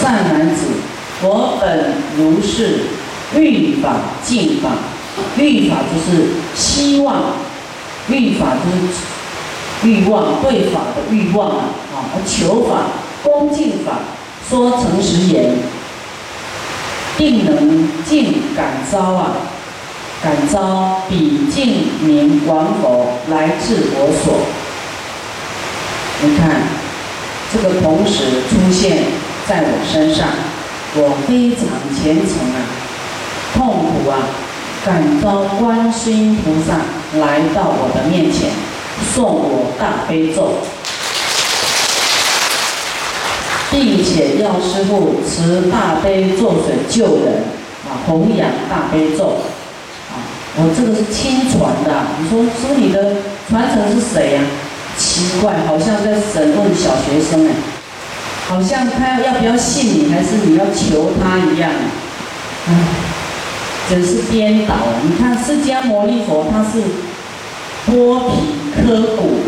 善男子，我本如是，欲法尽法，欲法就是希望，欲法就是欲望，对法的欲望啊，啊，求法，恭敬法，说诚实言，定能尽感召啊，感召彼净名王佛来至我所。你看，这个同时出现在我身上，我非常虔诚啊，痛苦啊，感召观世音菩萨来到我的面前，送我大悲咒，并且要师傅持大悲咒水救人啊，弘扬大悲咒。啊，我这个是亲传的，你说说你的传承是谁呀？奇怪，好像在审问小学生哎，好像他要不要信你，还是你要求他一样，唉，真是颠倒。你看释迦牟尼佛他是剥皮割骨，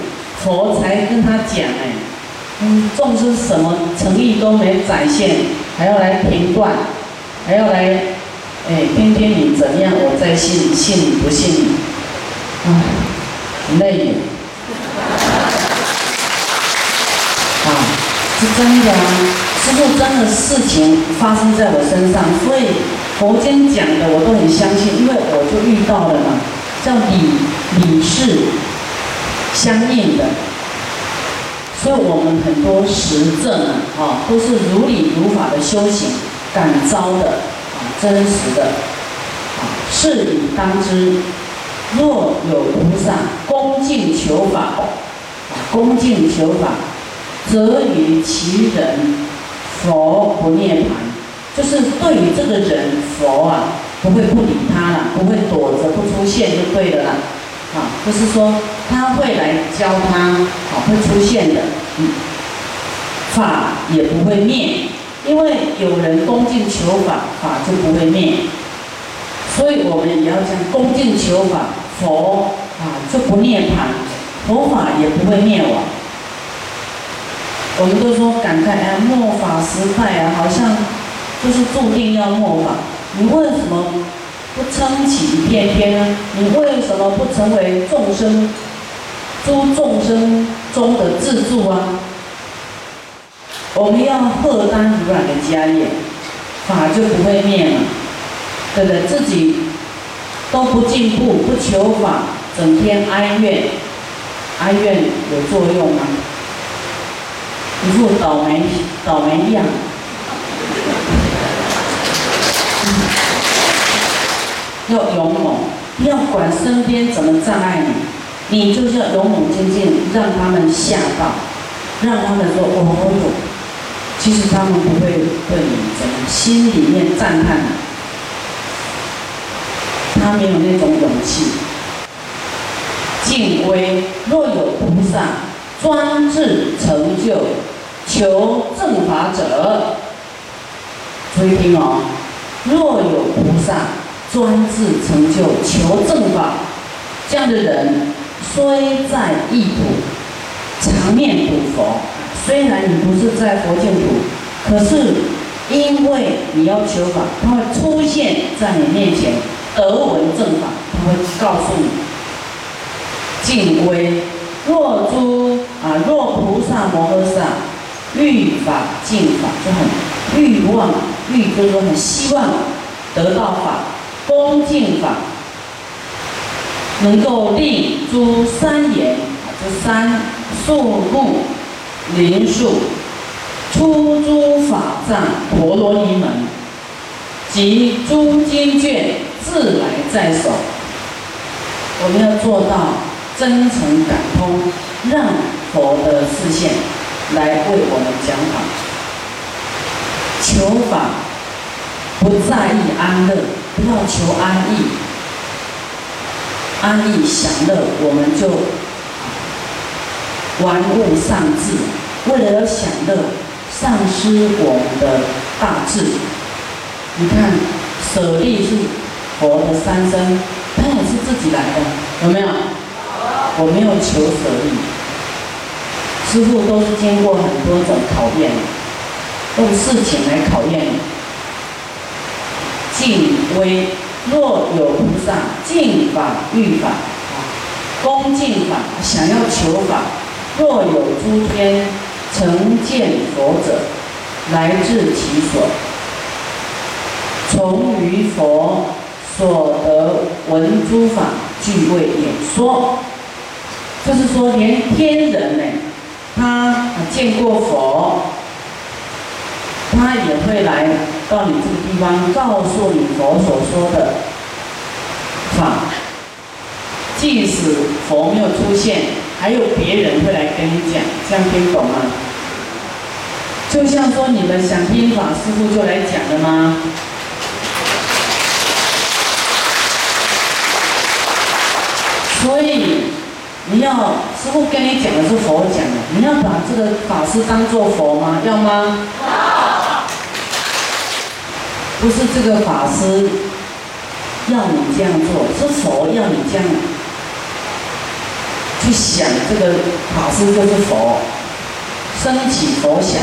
佛才跟他讲哎，嗯，众生什么诚意都没展现，还要来评断，还要来，哎，偏偏你怎样，我再信，信你不信你，唉，累。是真的啊，师傅真的事情发生在我身上，所以佛经讲的我都很相信，因为我就遇到了嘛，叫理理是相应的，所以我们很多实证啊，啊都是如理如法的修行，感召的啊，真实的啊，是以当知，若有菩萨恭敬求法，恭敬求法。则与其人佛不涅槃，就是对于这个人佛啊，不会不理他了，不会躲着不出现就对了。啊，就是说他会来教他，啊，会出现的。嗯，法也不会灭，因为有人恭敬求法，法就不会灭。所以我们也要讲恭敬求法，佛啊就不涅槃，佛法也不会灭亡。我们都说感慨哎，末法时代啊，好像就是注定要末法。你为什么不撑起一片天呢？你为什么不成为众生诸众生中的自助啊？我们要荷担如来的家业，法就不会灭了，对不对？自己都不进步，不求法，整天哀怨，哀怨有作用吗？一副倒霉倒霉样，要勇猛，不要管身边怎么障碍你，你就是要勇猛精进，让他们吓到，让他们说哦，其实他们不会对你怎么，心里面赞叹，他没有那种勇气。敬威，若有菩萨专制成就。求正法者，注意听哦。若有菩萨专制成就求正法，这样的人虽在异土，常念古佛。虽然你不是在佛净土，可是因为你要求法，他会出现在你面前，得闻正法，他会告诉你。敬归若诸啊，若菩萨摩诃萨。欲法尽法就很欲望，欲就是很希望得到法，恭敬法，能够立诸三言，这三树木林树，出诸法藏婆罗尼门，及诸经卷自来在手。我们要做到真诚感通，让佛的视线。来为我们讲法，求法不在意安乐，不要求安逸，安逸享乐，我们就玩物丧志。为了要享乐，丧失我们的大志。你看，舍利是佛的三生，他也是自己来的，有没有？我没有求舍利。师傅都是经过很多种考验，用事情来考验你。敬威，若有菩萨敬法欲法，恭敬法，想要求法，若有诸天成见佛者，来至其所，从于佛所得闻诸法，具为演说。就是说，连天人呢，他见过佛，他也会来到你这个地方，告诉你佛所说的法。即使佛没有出现，还有别人会来跟你讲，这样听懂吗？就像说你们想听法，师傅就来讲了吗？所以。你要师傅跟你讲的是佛讲的，你要把这个法师当做佛吗？要吗？不是这个法师要你这样做，是佛要你这样去想。这个法师就是佛，升起佛想，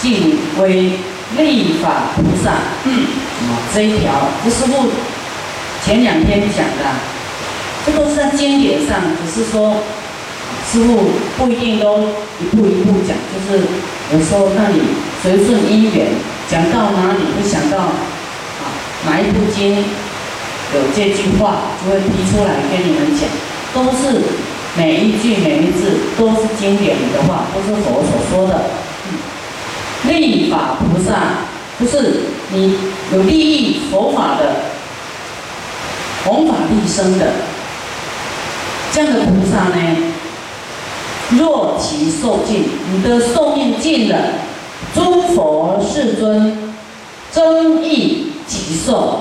敬为立法菩萨。嗯，这一条，这师傅前两天讲的。这都是在经典上，只是说师傅不一定都一步一步讲，就是有时候那你随顺因缘，讲到哪里会想到啊哪一部经有这句话，就会提出来跟你们讲，都是每一句每一字都是经典的话，都是佛所说的。立法菩萨不是你有利益佛法的，弘法利生的。这样的菩萨呢，若其寿尽，你的寿命尽了，诸佛世尊增益其寿。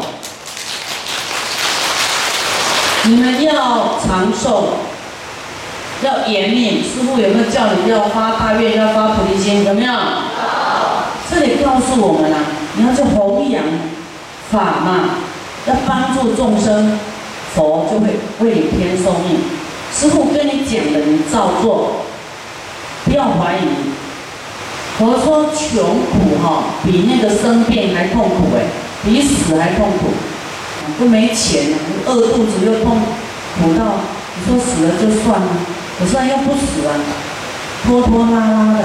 你们要长寿，要延命。师傅有没有叫你要发大愿，要发菩提心？有没有？这里告诉我们啊，你要去弘扬法嘛，要帮助众生，佛就会为你添寿命。师傅跟你讲的，你照做，不要怀疑。我说穷苦哈，比那个生病还痛苦哎，比死还痛苦。都没钱了，饿肚子又痛苦到，你说死了就算了，可是又不死啊，拖拖拉拉的，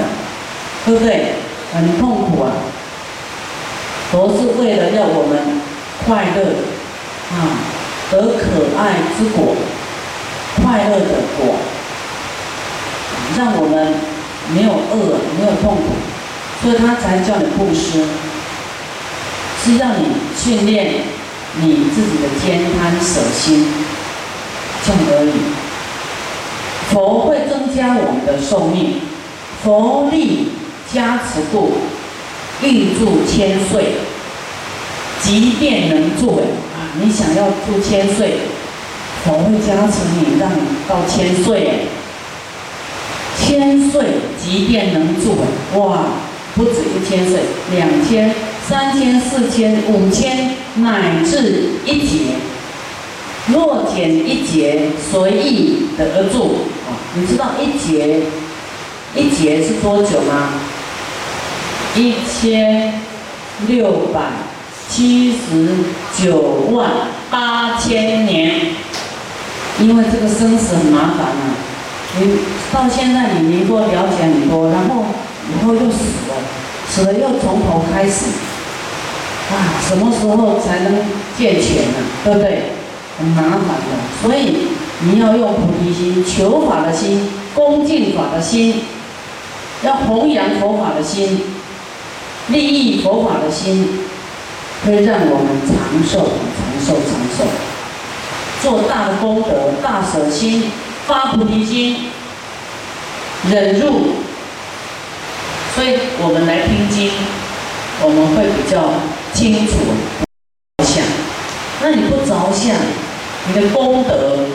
对不对？很痛苦啊。都是为了要我们快乐啊，得可爱之果。快乐的果，让我们没有饿，没有痛苦，所以他才叫你布施，是让你训练你自己的坚贪舍心，这样而已。佛会增加我们的寿命，佛力加持度，欲住千岁，即便能住啊！你想要住千岁？佛会加持你，让你到千岁，千岁即便能住，哇，不止一千岁，两千、三千、四千、五千，乃至一劫。若减一劫，随意得住。啊，你知道一劫，一劫是多久吗？一千六百七十九万八千年。因为这个生死很麻烦啊，你到现在你能够了解很多，然后以后又死了，死了又从头开始，啊，什么时候才能健全呢？对不对？很麻烦的，所以你要用菩提心、求法的心、恭敬法的心，要弘扬佛法的心、利益佛法的心，会让我们长寿、长寿、长寿。做大的功德，大舍心，发菩提心，忍辱。所以我们来听经，我们会比较清楚着相。那你不着相，你的功德、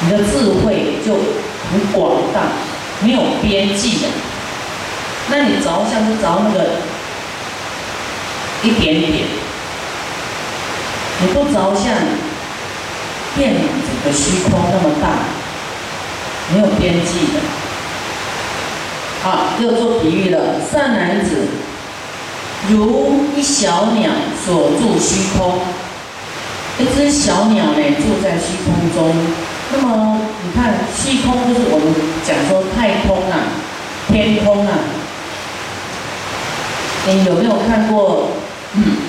你的智慧就很广大，没有边际的。那你着相就着那个一点点，你不着相。变整个虚空那么大，没有边际的。好，又做比喻了。善男子，如一小鸟所住虚空。一只小鸟呢，住在虚空中。那么你看，虚空就是我们讲说太空啊，天空啊。你有没有看过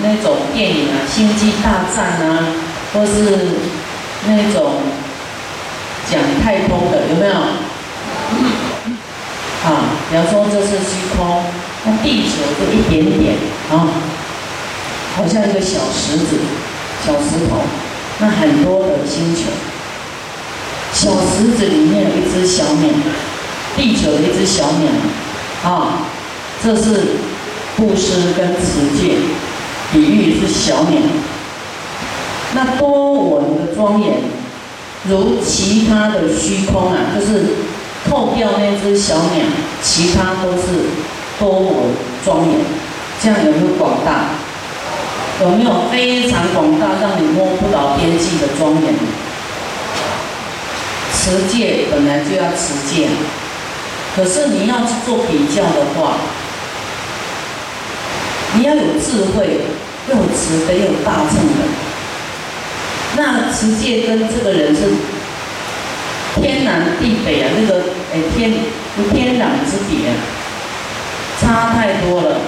那种电影啊，《星际大战》啊，或是那种讲太空的，有没有？啊，比方说这是虚空，那地球就一点点啊，好像一个小石子、小石头，那很多的星球，小石子里面有一只小鸟，地球的一只小鸟，啊，这是布施跟持戒，比喻是小鸟，那多闻的庄严，如其他的虚空啊，就是。扣掉那只小鸟，其他都是多么庄严，这样有没有广大？有没有非常广大，让你摸不着边际的庄严？持戒本来就要持戒，可是你要去做比较的话，你要有智慧，又有慈悲，又有大乘的。那持戒跟这个人是。天南地北啊，那个哎天天壤之别啊，差太多了。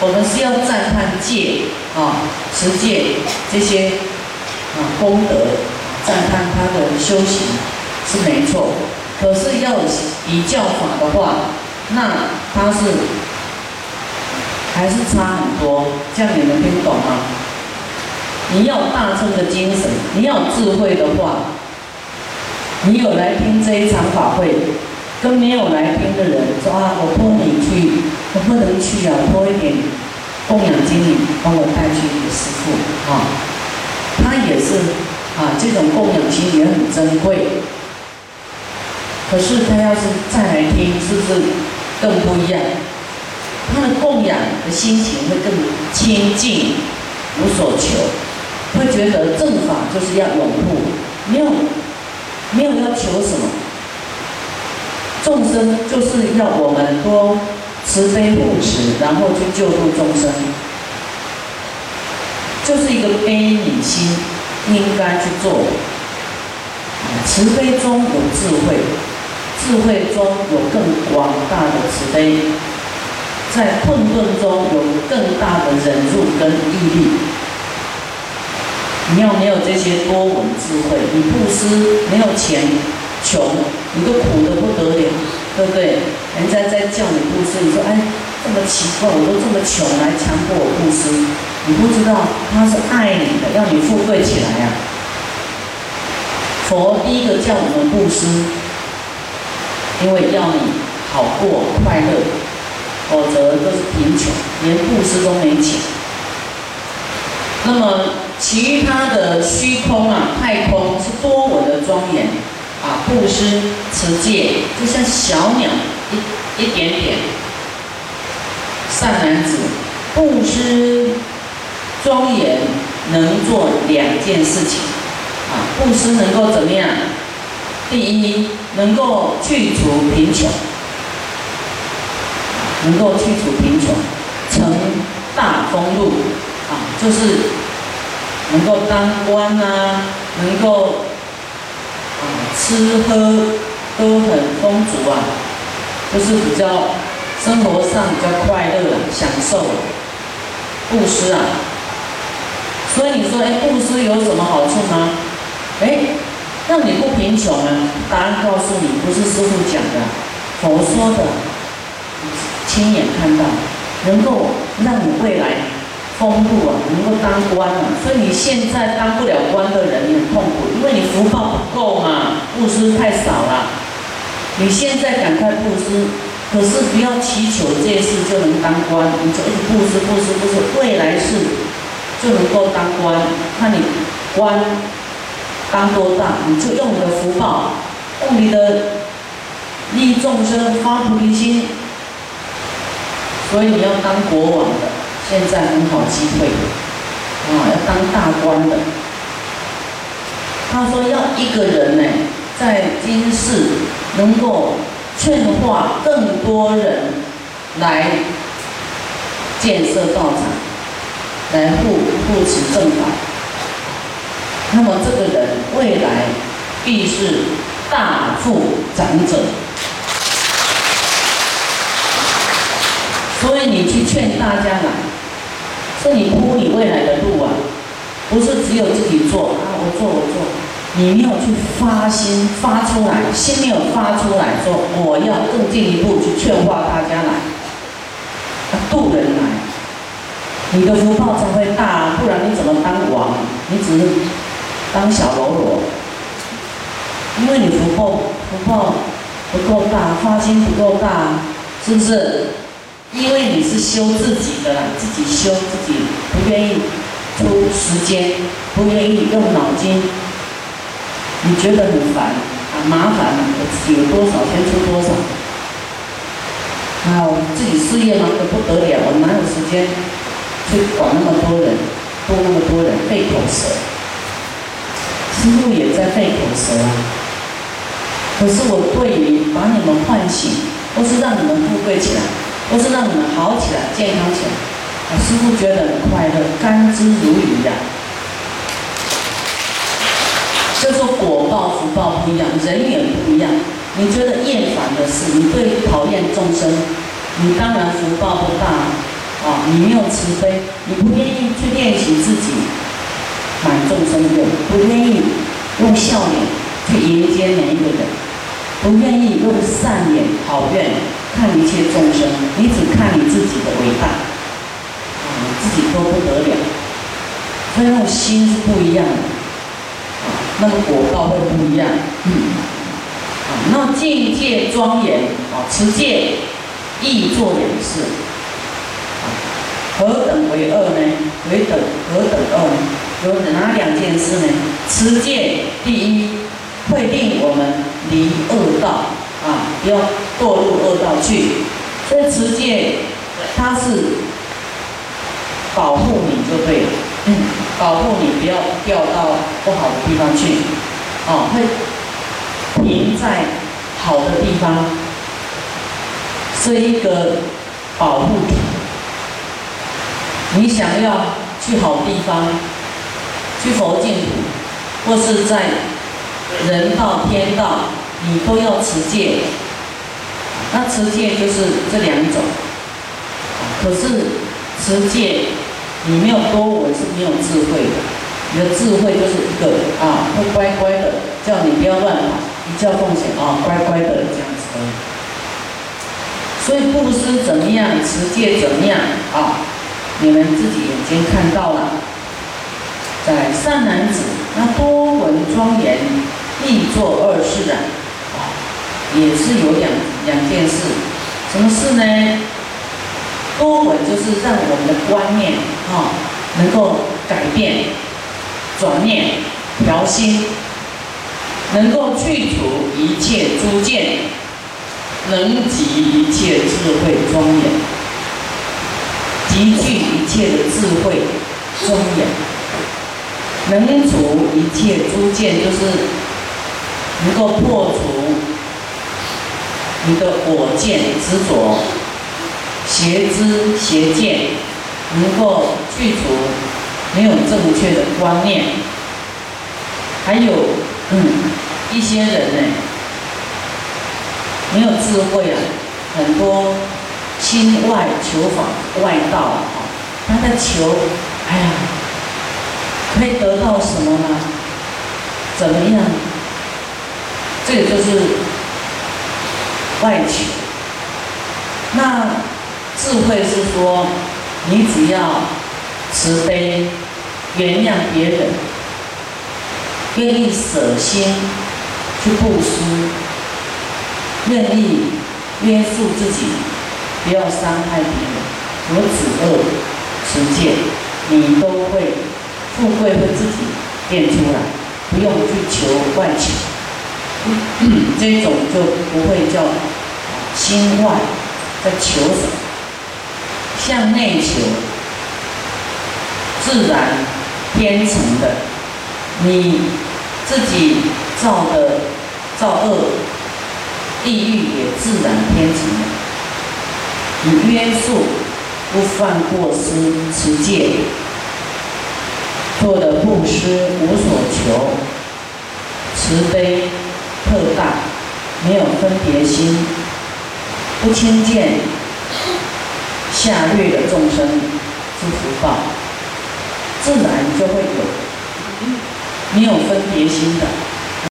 我们是要赞叹戒啊，持戒这些啊功德，赞叹他的修行是没错。可是要比较法的话，那他是还是差很多。这样你能听懂吗？你要大乘的精神，你要智慧的话。你有来听这一场法会，跟没有来听的人说啊，我托你去，我不能去啊，托一点供养经理帮我带去给师父啊。他也是啊，这种供养经也很珍贵。可是他要是再来听，是不是更不一样？他的供养的心情会更清净，无所求，会觉得正法就是要拥护，没有。没有要求什么，众生就是要我们多慈悲护持，然后去救度众生，就是一个悲悯心应该去做。慈悲中有智慧，智慧中有更广大的慈悲，在困顿中有更大的忍辱跟毅力。你要没有这些多闻智慧，你布施没有钱，穷，你都苦的不得了，对不对？人家在叫你布施，你说哎，这么奇怪，我都这么穷，来强迫我布施，你不知道他是爱你的，要你富贵起来呀。佛第一个叫我们布施，因为要你好过快乐，否则都是贫穷，连布施都没钱。那么。其他的虚空啊，太空是多闻的庄严啊，布施持戒，就像小鸟一一点点。善男子，布施庄严能做两件事情啊，布施能够怎么样？第一，能够去除贫穷，能够去除贫穷，成大丰禄啊，就是。能够当官啊，能够啊吃喝都很丰足啊，就是比较生活上比较快乐、享受、布施啊。所以你说，哎，布施有什么好处吗？哎，让你不贫穷啊？答案告诉你，不是师傅讲的，佛说的，亲眼看到，能够让你未来。丰富啊，能够当官啊，所以你现在当不了官的人，你很痛苦，因为你福报不够嘛，布施太少了。你现在赶快布施，可是不要祈求这事就能当官，你就一直布施布施布施，未来世就能够当官。看你官当多大，你就用你的福报，用你的利众生发菩提心，所以你要当国王的。现在很好机会，啊，要当大官的。他说要一个人呢，在今世能够劝化更多人来建设道场，来护护持正法。那么这个人未来必是大富长者。所以你去劝大家来，是你铺你未来的路啊，不是只有自己做啊，我做我做。你没有去发心发出来，心没有发出来说我要更进一步去劝化大家来，渡人来，你的福报才会大，不然你怎么当王？你只是当小喽啰，因为你福报福报不够大，发心不够大，是不是？因为你是修自己的，自己修自己，不愿意出时间，不愿意用脑筋。你觉得很烦啊，麻烦我自己有多少先出多少。啊，我自己事业忙得不得了，我哪有时间去管那么多人，多那么多人费口舌。师傅也在费口舌啊。可是我对于把你们唤醒，或是让你们富贵起来，或是让你们好起来、健康起来，我师傅觉得快乐，甘之如饴呀。就说果报福报不一样，人也不一样。你觉得厌烦的事，你对讨厌众生，你当然福报不大啊。你没有慈悲，你不愿意去练习自己满众生的愿，不愿意用笑脸去迎接每一个人，不愿意用善眼好愿看一切众生，你只看你自己的伟大，啊，自己都不得了，所以那种心是不一样的。啊那个果报会不一样，嗯，啊，那境界庄严，啊，持戒亦作两事，啊，何等为恶呢？为等何等恶呢？有哪两件事呢？持戒第一，会令我们离恶道，啊，不要堕入恶道去。所以持戒，它是保护你就对了。保护你不要掉到不好的地方去，哦，会停在好的地方，是一个保护体。你想要去好地方，去佛净土，或是在人道、天道，你都要持戒。那持戒就是这两种，可是持戒。你没有多闻是没有智慧的，你的智慧就是一个啊，会乖乖的叫你不要乱跑，一叫奉献啊，乖乖的这样子。所以布施怎么样，持戒怎么样啊？你们自己眼睛看到了，在善男子那多闻庄严，必作恶事啊，也是有两两件事，什么事呢？多闻就是让我们的观念啊能够改变、转念、调心，能够去除一切诸见，能集一切智慧庄严，集聚一切的智慧庄严，能除一切诸见，就是能够破除你的我见执着。邪知邪见，能够去除没有正确的观念，还有嗯一些人呢没有智慧啊，很多亲外求法外道啊，他在求，哎呀，可以得到什么呢？怎么样？这个就是外求，那。智慧是说，你只要慈悲、原谅别人，愿意舍心去布施，愿意约束自己，不要伤害别人，如此恶持戒，你都会富贵会自己变出来，不用去求外求，这种就不会叫心外在求什么。向内求，自然天成的。你自己造的造恶，地狱也自然天成了。你约束，不犯过失，持戒，做的布施无所求，慈悲特大，没有分别心，不轻贱下劣的众生之福报，自然就会有没有分别心的。